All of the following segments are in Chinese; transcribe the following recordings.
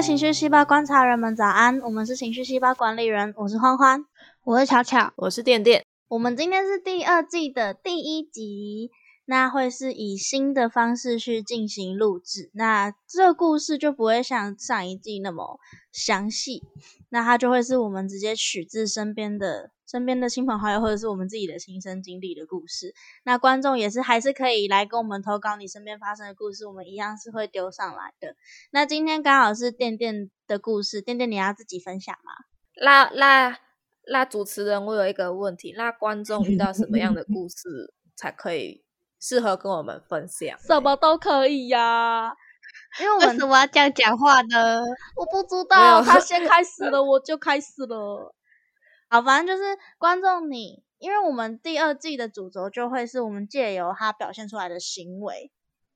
位情绪细胞观察人们早安，我们是情绪细胞管理人，我是欢欢，我是巧巧，我是电电。我们今天是第二季的第一集，那会是以新的方式去进行录制，那这个故事就不会像上一季那么详细，那它就会是我们直接取自身边的身边的亲朋好友，或者是我们自己的亲身经历的故事。那观众也是还是可以来跟我们投稿你身边发生的故事，我们一样是会丢上来的。那今天刚好是店店的故事，店店你要自己分享吗？那那那主持人，我有一个问题，那观众遇到什么样的故 事才可以适合跟我们分享？什么都可以呀、因为我们为什么要这样讲话呢？我不知道，他 先开始了，我就开始了。好，反正就是观众你，因为我们第二季的主轴就会是我们借由他表现出来的行为，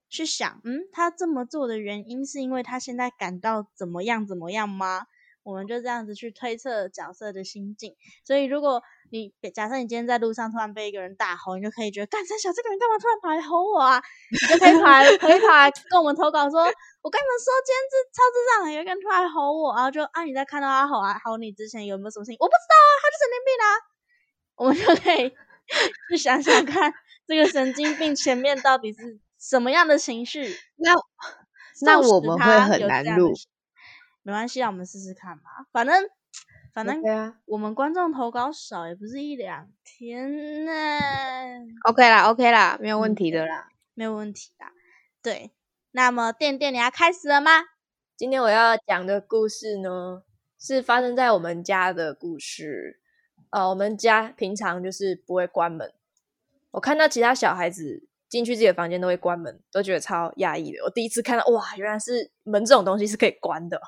去想，嗯，他这么做的原因是因为他现在感到怎么样怎么样吗？我们就这样子去推测角色的心境。所以，如果你假设你今天在路上突然被一个人大吼，你就可以觉得，干三小这个人干嘛突然跑来吼我啊？你就可以跑来可以跑来跟我们投稿说，我跟你们说，今天这超智障的，有一个人突然吼我，然后就啊，你在看到他吼啊吼你之前有没有什么事情？我不知道啊，他就神经病啊。我们就可以去想想看，这个神经病前面到底是什么样的情绪？那那我们会他很难录没关系，让我们试试看嘛。反正反正我们观众投稿少，也不是一两天呢，，OK 啦，OK 啦，没有嗯问题的啦。没有问题的。对，那么店店你要开始了吗？今天我要讲的故事呢，是发生在我们家的故事。呃，我们家平常就是不会关门。我看到其他小孩子进去自己的房间都会关门，都觉得超压抑的。我第一次看到，哇，原来是门这种东西是可以关的哦。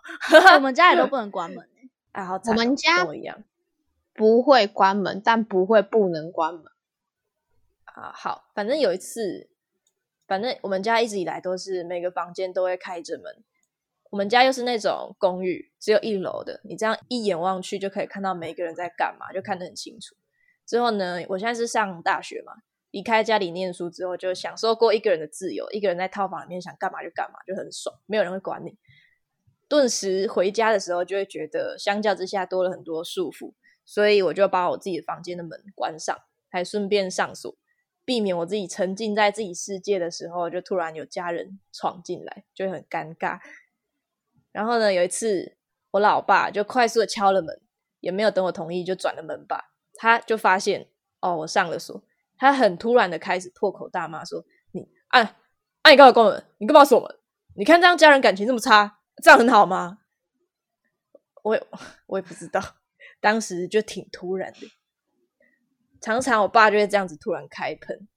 我们家也都不能关门欸、哎，好惨哦，我们家跟我一样不会关门，但不会不能关门。啊。好，反正有一次，反正我们家一直以来都是每个房间都会开着门。我们家又是那种公寓，只有一楼的，你这样一眼望去就可以看到每个人在干嘛，就看得很清楚。之后呢，我现在是上大学嘛，离开家里念书之后，就享受过一个人的自由，一个人在套房里面想干嘛就干嘛，就很爽，没有人会管你。顿时回家的时候，就会觉得相较之下多了很多束缚，所以我就把我自己的房间的门关上，还顺便上锁，避免我自己沉浸在自己世界的时候，就突然有家人闯进来，就很尴尬。然后呢，有一次我老爸就快速的敲了门，也没有等我同意就转了门把，他就发现哦我上了锁，他很突然的开始破口大骂说：“你啊啊你干嘛关门？你干嘛锁门？你看这样家人感情这么差，这样很好吗？”我也我也不知道，当时就挺突然的。常常我爸就会这样子突然开喷，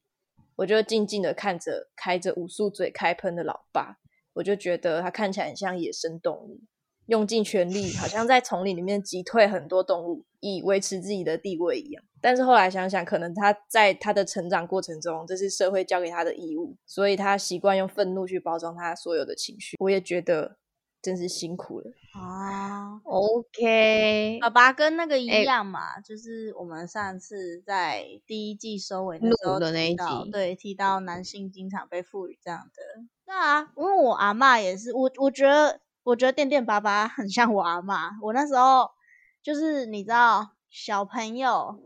我就静静的看着开着无数嘴开喷的老爸，我就觉得他看起来很像野生动物，用尽全力，好像在丛林里面击退很多动物，以维持自己的地位一样。但是后来想想，可能他在他的成长过程中，这是社会教给他的义务，所以他习惯用愤怒去包装他所有的情绪。我也觉得真是辛苦了。啊，OK，爸爸跟那个一哎样嘛，就是我们上次在第一季收尾的时候的那一集对，提到男性经常被赋予这样的。对啊，因为我阿嬷也是，我我觉得我觉得电电爸爸很像我阿妈。我那时候就是你知道，小朋友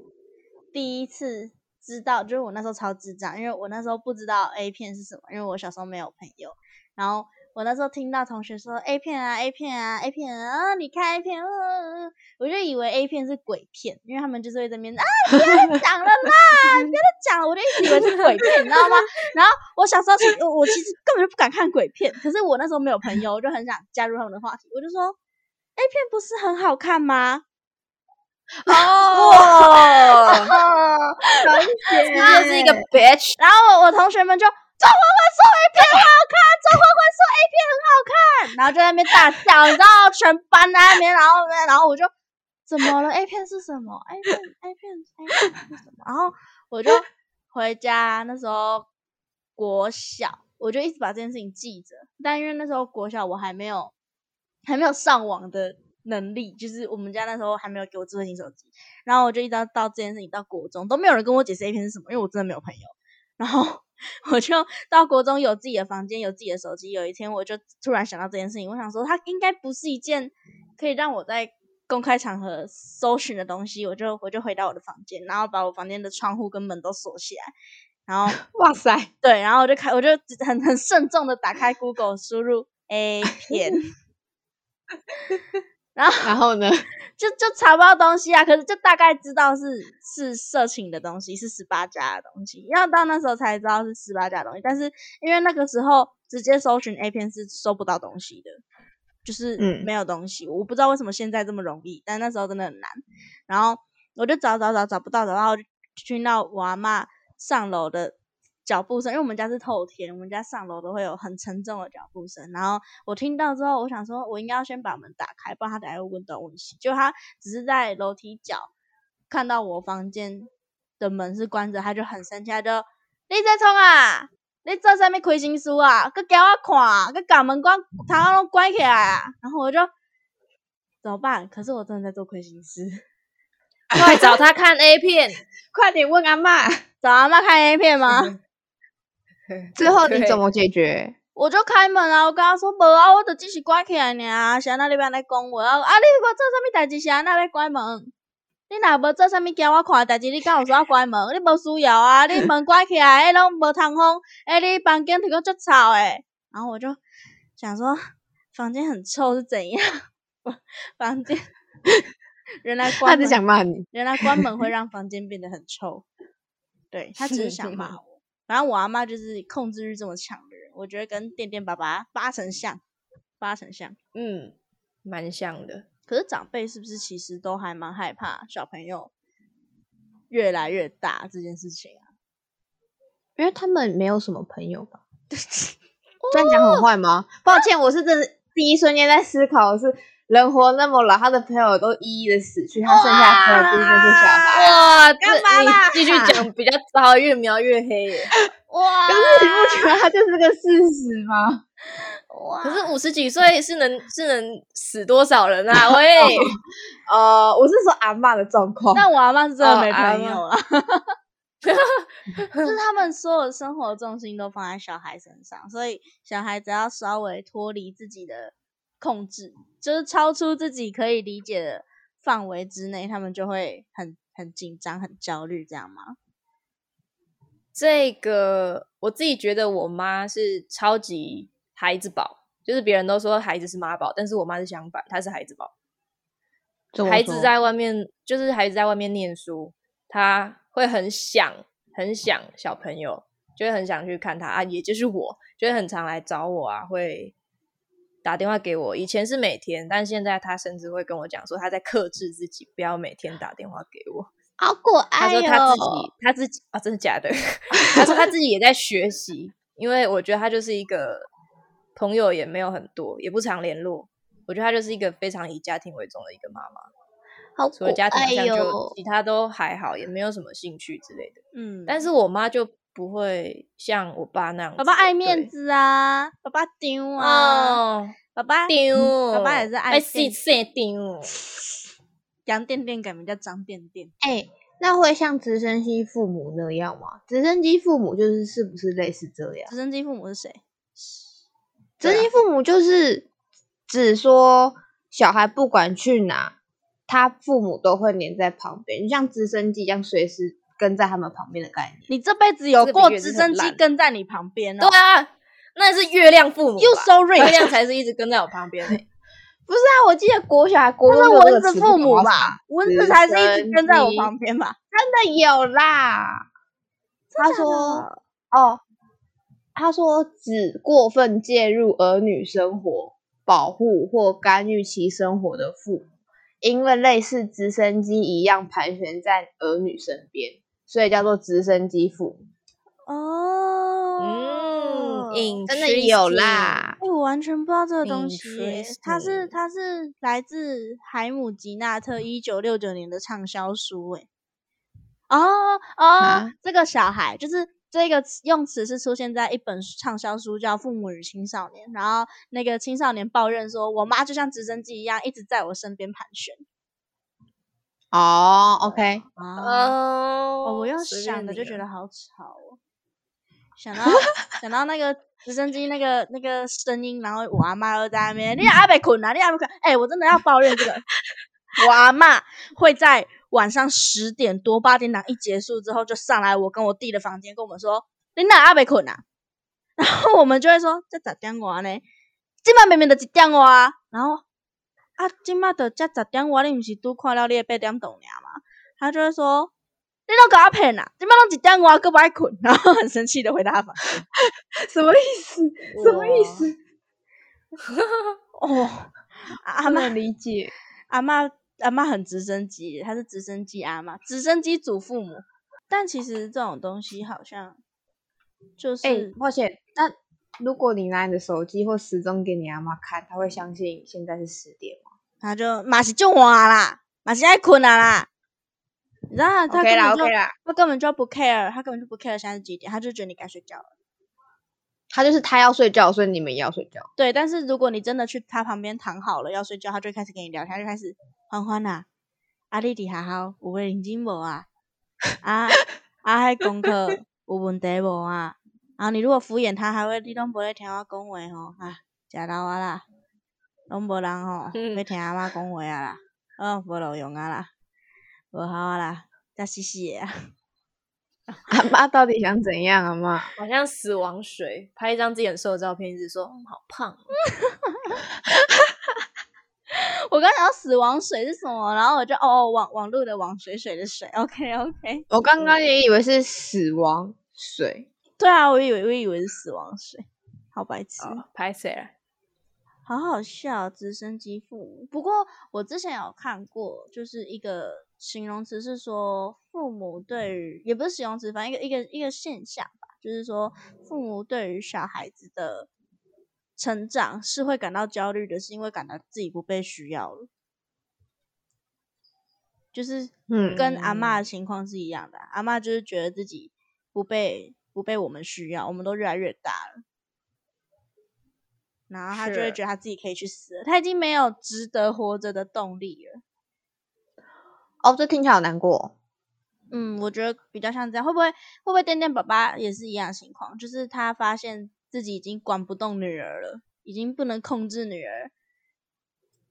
第一次知道，就是我那时候超智障，因为我那时候不知道 A 片是什么，因为我小时候没有朋友，然后。我那时候听到同学说 A 片啊 A 片啊 A 片啊，你看 A 片，我就以为 A 片是鬼片，因为他们就是会在那边啊，不要再讲了啦，不要再讲了，我就一直以为是鬼片，你知道吗？然后我小时候其实我我其实根本就不敢看鬼片，可是我那时候没有朋友，我就很想加入他们的话题，我就说 A 片不是很好看吗？哦，了解他就是一个 bitch。然后我我同学们就周欢欢说 A 片很好看，周欢欢说 A 片很好看，然后就在那边大笑，你知道，全班在那边，然后然后我就怎么了？A 片是什么？A 片 A 片 A 片是什么？然后我就回家，那时候国小，我就一直把这件事情记着，但因为那时候国小我还没有还没有上网的能力，就是我们家那时候还没有给我智慧型手机，然后我就一直到到这件事情到国中都没有人跟我解释 A 片是什么，因为我真的没有朋友。然后我就到国中有自己的房间，有自己的手机。有一天，我就突然想到这件事情，我想说，它应该不是一件可以让我在公开场合搜寻的东西。我就我就回到我的房间，然后把我房间的窗户跟门都锁起来。然后，哇塞，对，然后我就开，我就很很慎重的打开 Google，输入 A 片。然后，然后呢？就就查不到东西啊，可是就大概知道是是色情的东西，是十八加的东西。要到那时候才知道是十八加的东西，但是因为那个时候直接搜寻 A 片是搜不到东西的，就是没有东西。我不知道为什么现在这么容易，但那时候真的很难。然后我就找找找找不到，然后就听到我阿妈上楼的。脚步声，因为我们家是透天，我们家上楼都会有很沉重的脚步声。然后我听到之后，我想说，我应该要先把门打开，不然他等下会问东问西。就他只是在楼梯角看到我房间的门是关着，他就很生气，他就你在冲啊？你做啥物亏心事啊？佮叫我看，佮把门关，他拢关起来啊？然后我就怎么办？可是我真的在做亏心事，快找他看 A 片，快点问阿妈，找阿妈看 A 片吗？之后你怎么解决？我就开门啊，我跟他说无啊，我就只是关起来尔，是安那你边来讲我啊？啊，你无做啥物代志，是安那要关门？你若无做啥物惊我看代志，你敢有说要关门？你无需要啊，你门关起来，哎，拢无通风，哎，你房间听个足吵诶。然后我就想说，房间很臭是怎样？房间原来关，他只想骂你，原来关门会让房间变得很臭。对他只是想骂我。反正我阿妈就是控制欲这么强的人，我觉得跟电电爸爸八成像，八成像，嗯，蛮像的。可是长辈是不是其实都还蛮害怕小朋友越来越大这件事情啊？因为他们没有什么朋友吧？这样讲很坏吗？抱歉，我是真的第一瞬间在思考的是。人活那么老，他的朋友都一一的死去，他剩下的就是那些小孩。哇，干嘛啦？继续讲比较糟，越描越黑耶。哇！可是你不觉得他就是个事实吗？哇！可是五十几岁是能是能死多少人啊？喂，呃，我是说阿妈的状况。但我阿妈是真的没朋友了。就是他们所有生活重心都放在小孩身上，所以小孩只要稍微脱离自己的。控制就是超出自己可以理解的范围之内，他们就会很很紧张、很焦虑，这样吗？这个我自己觉得，我妈是超级孩子宝，就是别人都说孩子是妈宝，但是我妈是相反，她是孩子宝。孩子在外面，就是孩子在外面念书，他会很想、很想小朋友，就会很想去看他啊，也就是我，就会很常来找我啊，会。打电话给我，以前是每天，但现在他甚至会跟我讲说，他在克制自己，不要每天打电话给我。好可爱他说他自己，他自己啊，真的假的？他说他自己也在学习，因为我觉得他就是一个朋友也没有很多，也不常联络。我觉得他就是一个非常以家庭为重的一个妈妈。好除了家庭，好像就其他都还好，也没有什么兴趣之类的。嗯，但是我妈就。不会像我爸那样，爸爸爱面子啊，爸爸丢啊，爸爸丢，爸爸也是爱细碎丢。杨电电改名叫张电电，哎，那会像直升机父母那样吗？直升机父母就是是不是类似这样？直升机父母是谁？直升机父母就是只说小孩不管去哪，他父母都会黏在旁边，就像直升机一样，随时。跟在他们旁边的概念，你这辈子有过直升机跟在你旁边？对啊，那是月亮父母，You so rich，月亮才是一直跟在我旁边。不是啊，我记得国小还国中蚊子父母吧，蚊子才是一直跟在我旁边吧？真的有啦。他说哦，他说只过分介入儿女生活、保护或干预其生活的父母，因为类似直升机一样盘旋在儿女身边。所以叫做直升机父母哦，嗯，真的有啦。哎，我完全不知道这个东西。它是它是来自海姆吉纳特一九六九年的畅销书。哎，哦哦，这个小孩就是这个用词是出现在一本畅销书叫《父母与青少年》，然后那个青少年抱怨说：“我妈就像直升机一样，一直在我身边盘旋。”哦，OK，哦，我用想的就觉得好吵哦。想到想到那个直升机那个那个声音，然后我阿妈又在那边，你阿伯困啊，你阿伯困，哎，我真的要抱怨这个，我阿妈会在晚上十点多八点档一结束之后，就上来我跟我弟的房间跟我们说，你哪阿伯困啊？然后我们就会说这咋点我呢，今晚明明就一点外，然后啊，今麦的才十点外，你不是都看了你的八点钟了吗？他就会说。你都搞骗啦！今晚都几点我哥不爱困，然后很生气的回答他，什么意思？什么意思？哦，阿妈理解，阿妈阿妈很直升机，她是直升机阿妈，直升机祖父母。但其实这种东西好像就是，哎，抱歉，那如果你拿你的手机或时钟给你阿妈看，她会相信现在是十点吗？他就马是就话啦，马是爱困啊啦。你知道他根本就他根本就不 care，他根本就不 care 现在是几点，他就觉得你该睡觉了。他就是他要睡觉，所以你们也要睡觉。对，但是如果你真的去他旁边躺好了要睡觉，他就开始跟你聊天，就开始欢欢啊，阿弟弟还好，有认真无啊？啊啊，迄功课有问题无啊？然后你如果敷衍他，还会你拢无咧听我讲话吼，啊，食老啊啦，拢无人吼要听阿妈讲话啊啦，哦，无路用啊啦。不好啦，再洗洗啊！阿妈到底想怎样啊？妈，好像死亡水，拍一张自己很瘦的照片，一直说好胖。我刚想到死亡水是什么，然后我就哦，网网络的网水水的水。OK OK，我刚刚也以为是死亡水。对啊，我以为我以为是死亡水，好白痴，拍谁了？好好笑，直升机父母。不过我之前有看过，就是一个。形容词是说父母对于，也不是形容词，反正一个一个一个现象吧，就是说父母对于小孩子的成长是会感到焦虑的，是因为感到自己不被需要了，就是嗯，跟阿妈的情况是一样的，阿妈就是觉得自己不被不被我们需要，我们都越来越大了，然后他就会觉得他自己可以去死了，他已经没有值得活着的动力了。哦，这听起来好难过。嗯，我觉得比较像这样，会不会会不会点点爸爸也是一样的情况？就是他发现自己已经管不动女儿了，已经不能控制女儿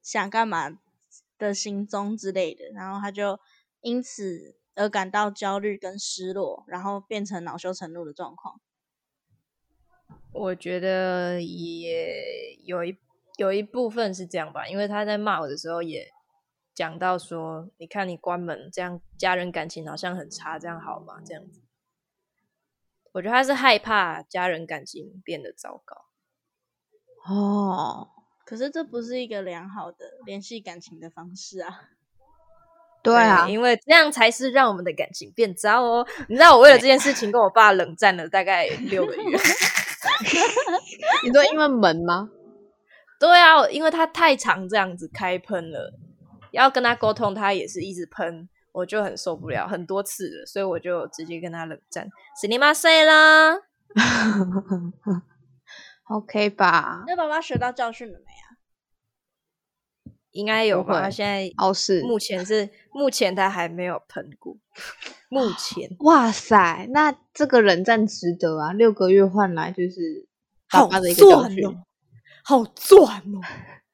想干嘛的行踪之类的，然后他就因此而感到焦虑跟失落，然后变成恼羞成怒的状况。我觉得也有一有一部分是这样吧，因为他在骂我的时候也。讲到说，你看你关门这样，家人感情好像很差，这样好吗？这样子，我觉得他是害怕家人感情变得糟糕。哦，可是这不是一个良好的联系感情的方式啊。对啊，因为这样才是让我们的感情变糟哦。你知道我为了这件事情跟我爸冷战了大概六个月。你说因为门吗？对啊，因为他太常这样子开喷了。要跟他沟通，他也是一直喷，我就很受不了，很多次了，所以我就直接跟他冷战。死你妈谁啦？OK 吧？那爸爸学到教训了没啊？应该有吧？现在哦是，目前是目前他还没有喷过。目前，哇塞，那这个冷战值得啊！六个月换来就是好赚哦，好赚哦。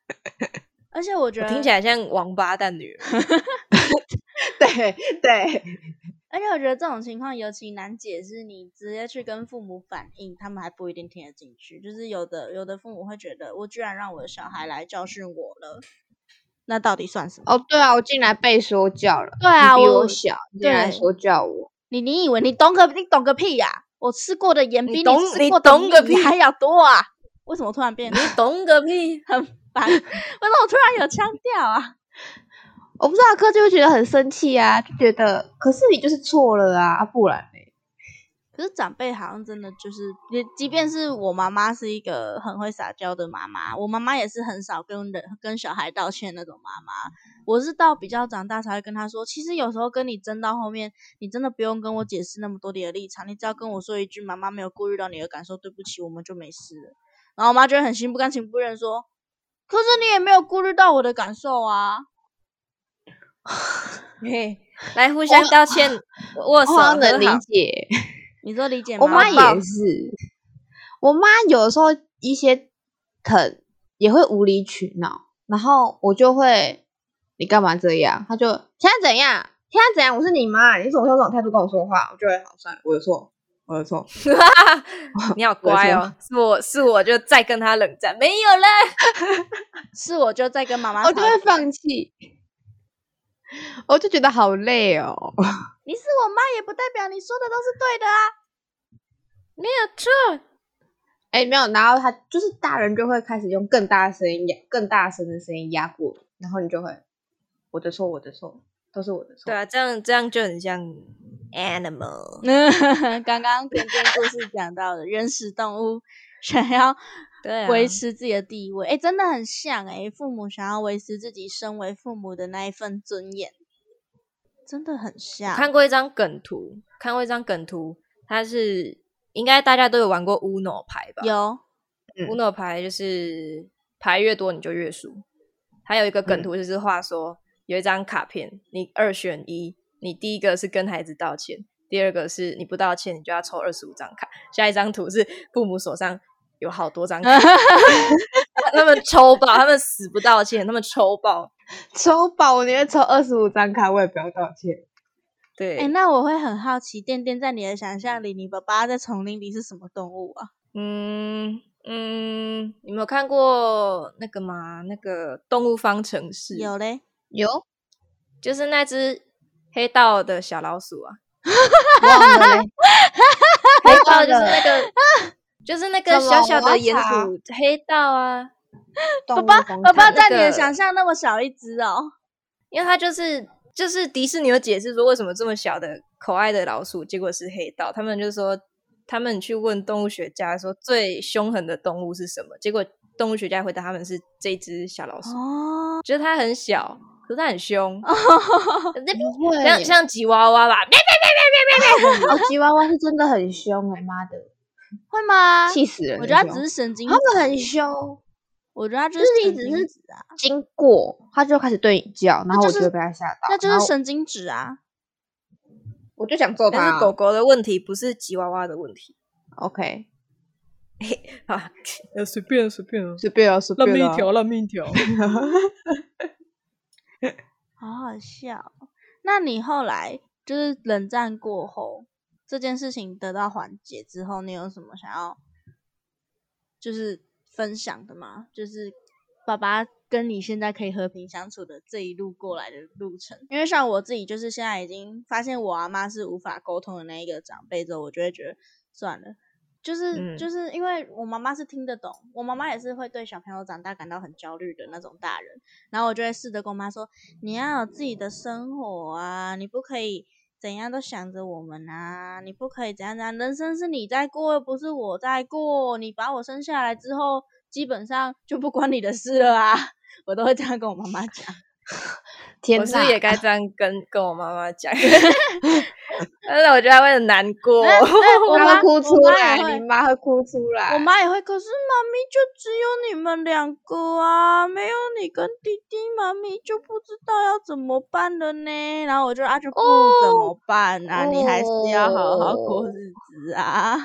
而且我觉得听起来像王八蛋女人，对对。而且我觉得这种情况尤其难解释，你直接去跟父母反映，他们还不一定听得进去。就是有的有的父母会觉得，我居然让我的小孩来教训我了，那到底算什么？哦，对啊，我进来被说教了。对啊，比我小，进来说教我。你你以为你懂个你懂个屁呀？我吃过的盐比你吃过的米还要多啊！为什么突然变？你懂个屁！很烦。为什么我突然有腔调啊？我不知道，哥就会觉得很生气啊，就觉得，可是你就是错了啊，不然嘞？可是长辈好像真的就是，即便是我妈妈是一个很会撒娇的妈妈，我妈妈也是很少跟人跟小孩道歉那种妈妈。我是到比较长大才会跟她说，其实有时候跟你争到后面，你真的不用跟我解释那么多你的立场，你只要跟我说一句“妈妈没有顾虑到你的感受，对不起”，我们就没事了。然后我妈就很心不甘情不愿说。可是你也没有顾虑到我的感受啊！来互相道歉，握手能理解。你说理解吗我妈妈也是，我妈有的时候一些疼也会无理取闹，然后我就会你干嘛这样？她就现在怎样？现在怎样？我是你妈，你怎么用这种态度跟我说话？我就会好算了，我的错，我的错。你好乖哦，是我是我就再跟他冷战，没有了。是我就再跟妈妈我就会放弃，我就觉得好累哦。你是我妈，也不代表你说的都是对的啊。没有错，哎，没有，然后他就是大人就会开始用更大的声音压，更大声的声音压过，然后你就会我的错，我的错，都是我的错。对啊，这样这样就很像 animal。刚刚点点故事讲到的原始动物想要对啊，维持自己的地位，哎、真的很像哎、父母想要维持自己身为父母的那一份尊严，真的很像。看过一张梗图，看过一张梗图，它是应该大家都有玩过 Uno 牌吧？有嗯 Uno 牌就是牌越多你就越输。还有一个梗图就是话说，有一张卡片，你二选一，你第一个是跟孩子道歉，第二个是你不道歉，你就要抽二十五张卡。下一张图是父母手上有好多张卡，他们抽爆，他们死不道歉，他们抽爆。抽爆，我宁愿抽二十五张卡，我也不要道歉。对，哎、那我会很好奇，店店在你的想象里，你爸爸在丛林里是什么动物啊？嗯嗯，你没有看过那个吗？那个动物方程式，有嘞，有就是那只黑道的小老鼠啊，忘了嘞，黑道就是那个，就是那个小小的鼹查鼠黑道啊，爸爸爸，爸爸在你的想象那么小一只哦。因为它就是就是迪士尼有解释说为什么这么小的可爱的老鼠结果是黑道，他们就说他们去问动物学家说最凶狠的动物是什么，结果动物学家回答他们是这只小老鼠，哦，觉得它很小，可是它很凶，不会像像吉娃娃吧，哦，吉娃娃是真的很凶哎、妈的，会吗？气死人！我觉得它很凶只是神经他质，们很凶，我觉得它就就是是神你只是经质啊，经过他就开始对你叫，然后就是我就被他吓到，那就是神经质啊。我就想揍他啊。但是狗狗的问题不是吉娃娃的问题 OK，啊，呃随便随便啊，随便啊，随便啊。烂命一条。好好笑哦。那你后来就是冷战过后，这件事情得到缓解之后，你有什么想要就是分享的吗？就是爸爸跟你现在可以和平相处的这一路过来的路程。因为像我自己，就是现在已经发现我阿妈是无法沟通的那一个长辈之后，我就会觉得算了。就是嗯就是因为我妈妈是听得懂，我妈妈也是会对小朋友长大感到很焦虑的那种大人，然后我就会试着跟我妈说，你要有自己的生活啊，你不可以怎样都想着我们啊，你不可以怎样怎样，人生是你在过，又不是我在过。你把我生下来之后，基本上就不关你的事了啊，我都会这样跟我妈妈讲。天哪我是不是也该这样跟跟我妈妈讲，但是我觉得他会很难过。我妈哭出来，你妈会哭出来。我妈也会，可是妈咪就只有你们两个啊，没有你跟弟弟，妈咪就不知道要怎么办了呢。然后我就啊，就不怎么办啊？你还是要好好过日子啊。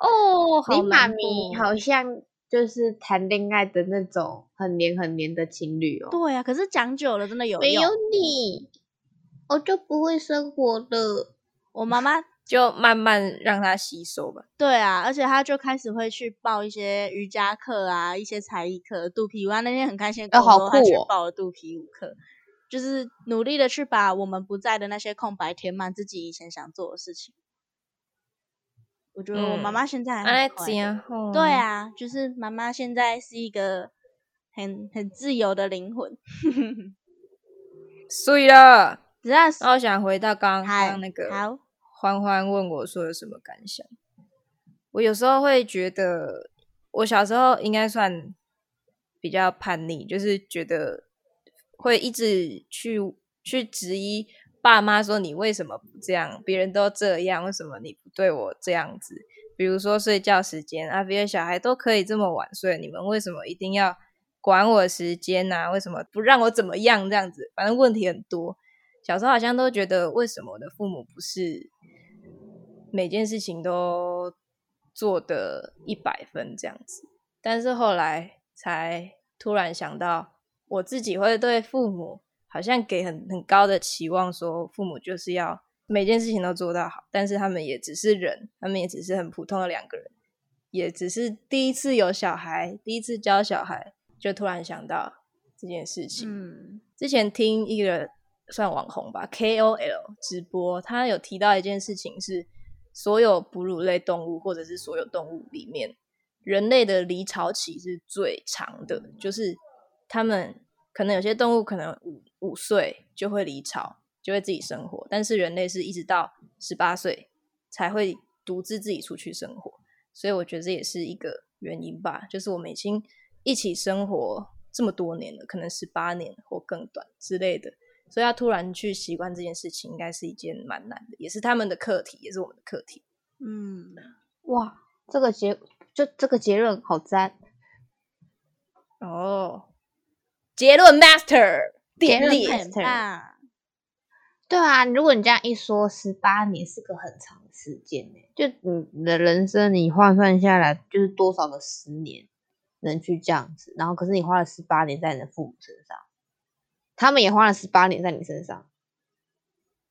哦，你妈咪好像就是谈恋爱的那种很黏很黏的情侣哦。对呀、可是讲久了真的有用。没有你，我就不会生活了。我妈妈 就慢慢让她吸收吧。对啊，而且她就开始会去报一些瑜伽课啊，一些才艺课。肚皮舞，她那天很开心地跟哦好我说，她去报了肚皮舞课，就是努力的去把我们不在的那些空白填满自己以前想做的事情。我觉得我妈嗯妈现在还哎很快对啊，就是妈妈现在是一个很很自由的灵魂。碎了。只要我想回到刚刚那个好，欢欢问我说有什么感想。我有时候会觉得，我小时候应该算比较叛逆，就是觉得会一直去去质疑爸妈说你为什么不这样，别人都这样，为什么你不对我这样子？比如说睡觉时间啊，别的小孩都可以这么晚睡，你们为什么一定要管我时间呐、为什么不让我怎么样？这样子，反正问题很多。小时候好像都觉得，为什么我的父母不是每件事情都做的一百分这样子。但是后来才突然想到，我自己会对父母好像给很很高的期望，说父母就是要每件事情都做到好，但是他们也只是人，他们也只是很普通的两个人，也只是第一次有小孩，第一次教小孩，就突然想到这件事情。嗯，之前听一个算网红吧，KOL 直播，他有提到一件事情是，所有哺乳类动物或者是所有动物里面。人类的离巢期是最长的，就是他们可能有些动物可能五五岁就会离巢，就会自己生活，但是人类是一直到十八岁才会独自自己出去生活，所以我觉得这也是一个原因吧。就是我们已经一起生活这么多年了，可能十八年或更短之类的，所以要突然去习惯这件事情，应该是一件蛮难的，也是他们的课题，也是我们的课题。嗯，哇，这个结。就这个结论好赞哦！结论 master，结论 master，对啊，如果你这样一说，十八年是个很长的时间呢。就你你的人生，你换算下来就是多少个十年能去这样子？然后可是你花了十八年在你的父母身上，他们也花了十八年在你身上。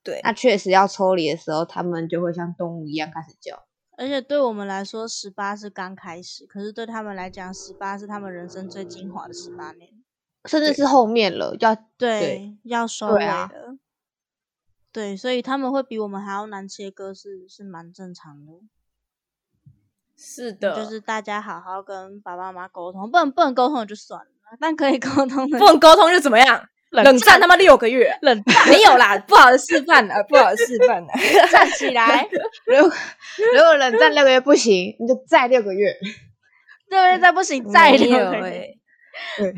对，那确实要抽离的时候，他们就会像动物一样开始叫。而且对我们来说，十八是刚开始，可是对他们来讲，十八是他们人生最精华的十八年，甚至是后面了，要对要收尾了，对，所以他们会比我们还要难切割，是是蛮正常的。是的，就是大家好好跟爸爸妈妈沟通，不能不能沟通就算了，但可以沟通的，不能沟通就怎么样？冷战他妈六个月，冷战没有啦，不好的示范了，不好的示范了，站起来。如果如果冷战六个月不行，你就再六个月，六个月再不行，再六个月。对，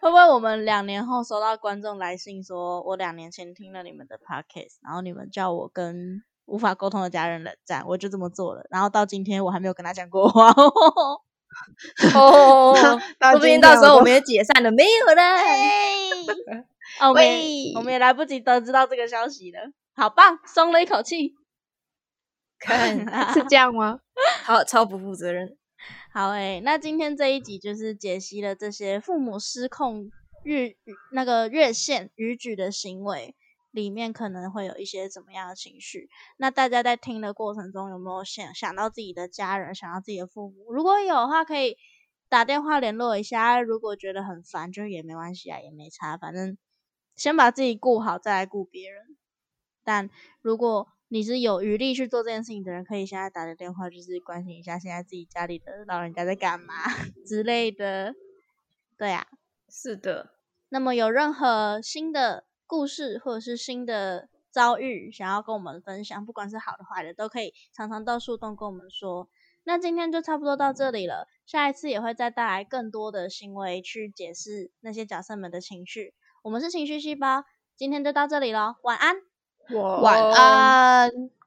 会不会我们两年后收到观众来信，说我两年前听了你们的 podcast，然后你们叫我跟无法沟通的家人冷战，我就这么做了，然后到今天我还没有跟他讲过话。哦，说不定到时候我们也解散了，没有了。哦，喂，我们也来不及得知到这个消息了，好棒，松了一口气。看是这样吗？好，超不负责任。好诶，那今天这一集就是解析了这些父母失控越那个越线逾矩的行为。里面可能会有一些怎么样的情绪？那大家在听的过程中有没有想想到自己的家人，想到自己的父母？如果有的话，可以打电话联络一下。如果觉得很烦，就也没关系啊，也没差，反正先把自己顾好，再来顾别人。但如果你是有余力去做这件事情的人，可以现在打个电话，就是关心一下现在自己家里的老人家在干嘛 之类的。对啊，是的。那么有任何新的？故事或者是新的遭遇，想要跟我们分享，不管是好的坏的，都可以常常到树洞跟我们说。那今天就差不多到这里了，下一次也会再带来更多的行为去解释那些角色们的情绪。我们是情绪细胞，今天就到这里了，晚安，晚安。